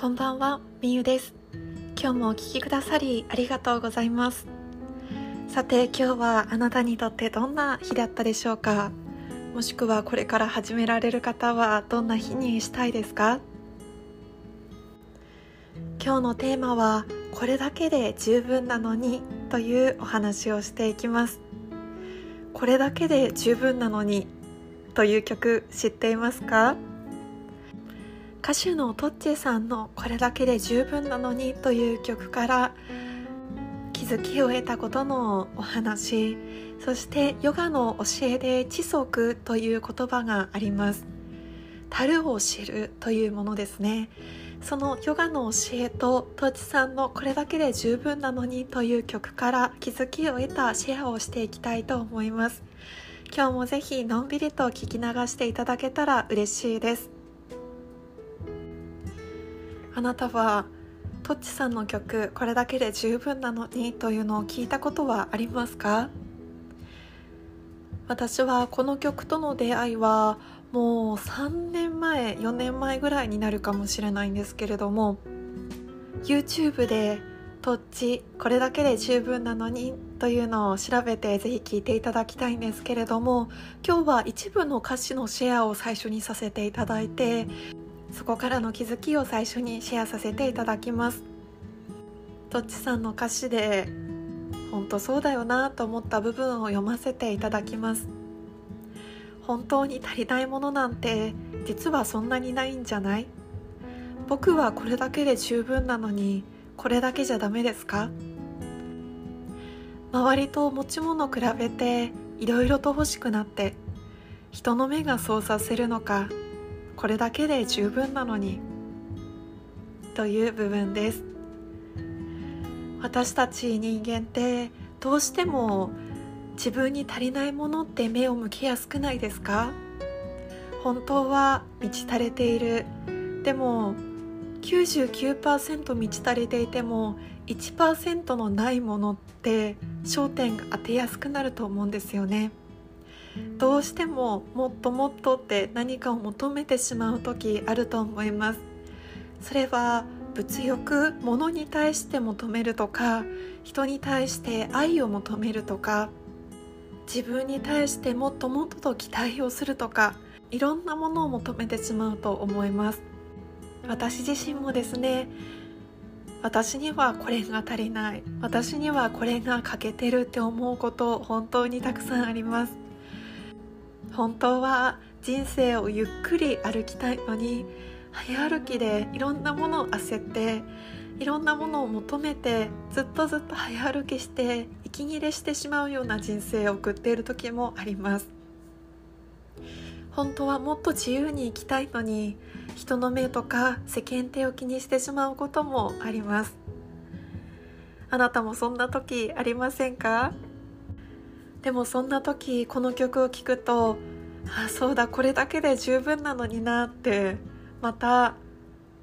こんばんは、みゆです。今日もお聴きくださりありがとうございます。さて、今日はあなたにとってどんな日だったでしょうか？もしくはこれから始められる方はどんな日にしたいですか？今日のテーマはこれだけで十分なのにというお話をしていきますこれだけで十分なのにという曲知っていますか？歌手のトッチェさんの「これだけで十分なのに」という曲から気づきを得たことのお話そしてヨガの教えで知足という言葉があります。樽を知るというものですね。そのヨガの教えとトッチさんの「これだけで十分なのに」という曲から気づきを得たシェアをしていきたいと思います。今日もぜひのんびりと聞き流していただけたら嬉しいです。あなたはトッチさんの曲「これだけで十分なのに」というのを聞いたことはありますか？私はこの曲との出会いはもう3年前4年前ぐらいになるかもしれないんですけれども YouTube で「トッチこれだけで十分なのに」というのを調べてぜひ聴いていただきたいんですけれども今日は一部の歌詞のシェアを最初にさせていただいてそこからの気づきを最初にシェアさせていただきます。トッチさんの歌詞で本当そうだよなと思った部分を読ませていただきます。本当に足りないものなんて実はそんなにないんじゃない？僕はこれだけで十分なのにこれだけじゃダメですか？周りと持ち物比べていろいろと欲しくなって人の目がそうさせるのかこれだけで十分なのに。という部分です。私たち人間ってどうしても自分に足りないものって目を向けやすくないですか？本当は満ち足れている。でも99%満ち足りていても1%のないものって焦点が当てやすくなると思うんですよね。どうしてももっともっとって何かを求めてしまう時あると思います。それは物欲物に対して求めるとか人に対して愛を求めるとか自分に対してもっともっとと期待をするとかいろんなものを求めてしまうと思います。私自身もですね私にはこれが足りない私にはこれが欠けてるって思うこと本当にたくさんあります。本当は人生をゆっくり歩きたいのに早歩きでいろんなものを焦っていろんなものを求めてずっとずっと早歩きして息切れしてしまうような人生を送っている時もあります。本当はもっと自由に生きたいのに人の目とか世間体を気にしてしまうこともあります。あなたもそんな時ありませんか？でもそんな時この曲を聴くとあそうだこれだけで十分なのになってまた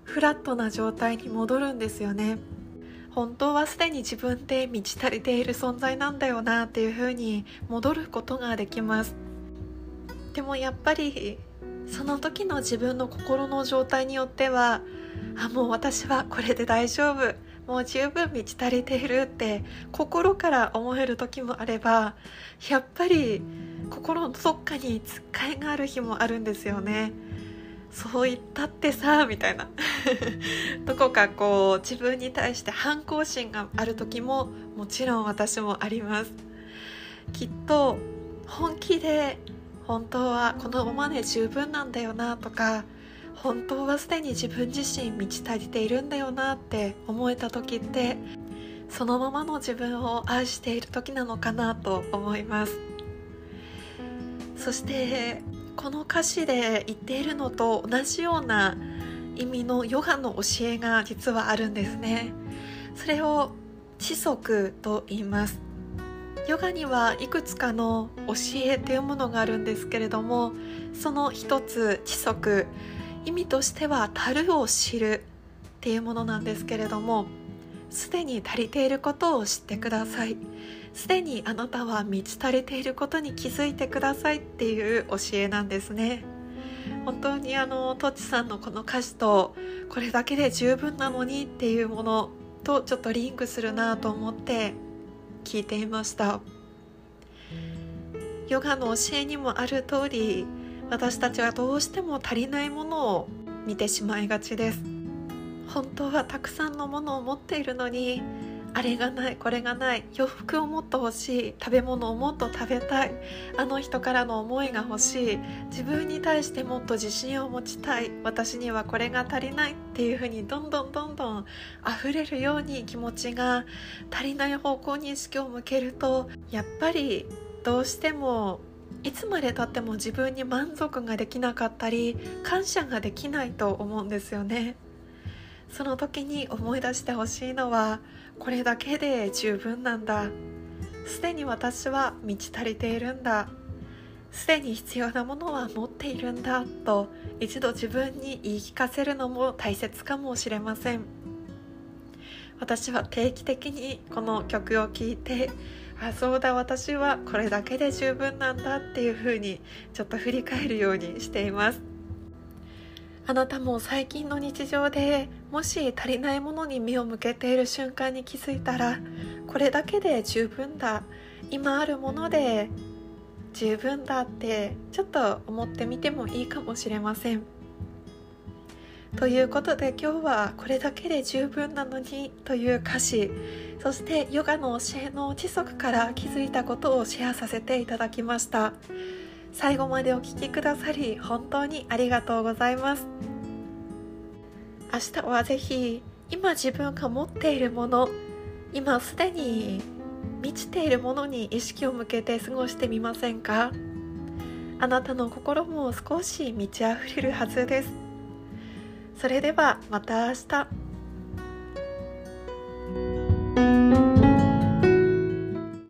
フラットな状態に戻るんですよね。本当はすでに自分で満ち足りている存在なんだよなっていうふうに戻ることができます。でもやっぱりその時の自分の心の状態によってはあもう私はこれで大丈夫。もう十分満ち足りているって心から思える時もあればやっぱり心のどっかにつっかえがある日もあるんですよね。そう言ったってさみたいな。どこかこう自分に対して反抗心がある時ももちろん私もあります。きっと本気で本当はこのままで十分なんだよなとか本当はすでに自分自身満ち足りているんだよなって思えた時ってそのままの自分を愛している時なのかなと思います。そしてこの歌詞で言っているのと同じような意味のヨガの教えが実はあるんですね。それを知足と言います。ヨガにはいくつかの教えというものがあるんですけれどもその一つ知足。意味としては樽を知るっていうものなんですけれどもすでに足りていることを知ってください。すでにあなたは満ち足りていることに気づいてくださいっていう教えなんですね。本当にあのトッチさんのこの歌詞とこれだけで十分なのにっていうものとちょっとリンクするなと思って聞いていました。ヨガの教えにもある通り私たちはどうしても足りないものを見てしまいがちです。本当はたくさんのものを持っているのにあれがないこれがない洋服をもっと欲しい食べ物をもっと食べたいあの人からの思いが欲しい自分に対してもっと自信を持ちたい私にはこれが足りないっていうふうにどんどんどんどん溢れるように気持ちが足りない方向に意識を向けるとやっぱりどうしてもいつまでたっても自分に満足ができなかったり感謝ができないと思うんですよね。その時に思い出してほしいのはこれだけで十分なんだ。すでに私は満ち足りているんだ。すでに必要なものは持っているんだ。と一度自分に言い聞かせるのも大切かもしれません。私は定期的にこの曲を聴いてあそうだ私はこれだけで十分なんだっていうふうにちょっと振り返るようにしています。あなたも最近の日常でもし足りないものに目を向けている瞬間に気づいたらこれだけで十分だ。今あるもので十分だってちょっと思ってみてもいいかもしれません。ということで今日はこれだけで十分なのにという歌詞。そしてヨガの教えの知足から気づいたことをシェアさせていただきました。最後までお聴きくださり本当にありがとうございます。明日はぜひ今自分が持っているもの今すでに満ちているものに意識を向けて過ごしてみませんか？あなたの心も少し満ち溢れるはずです。それではまた明日。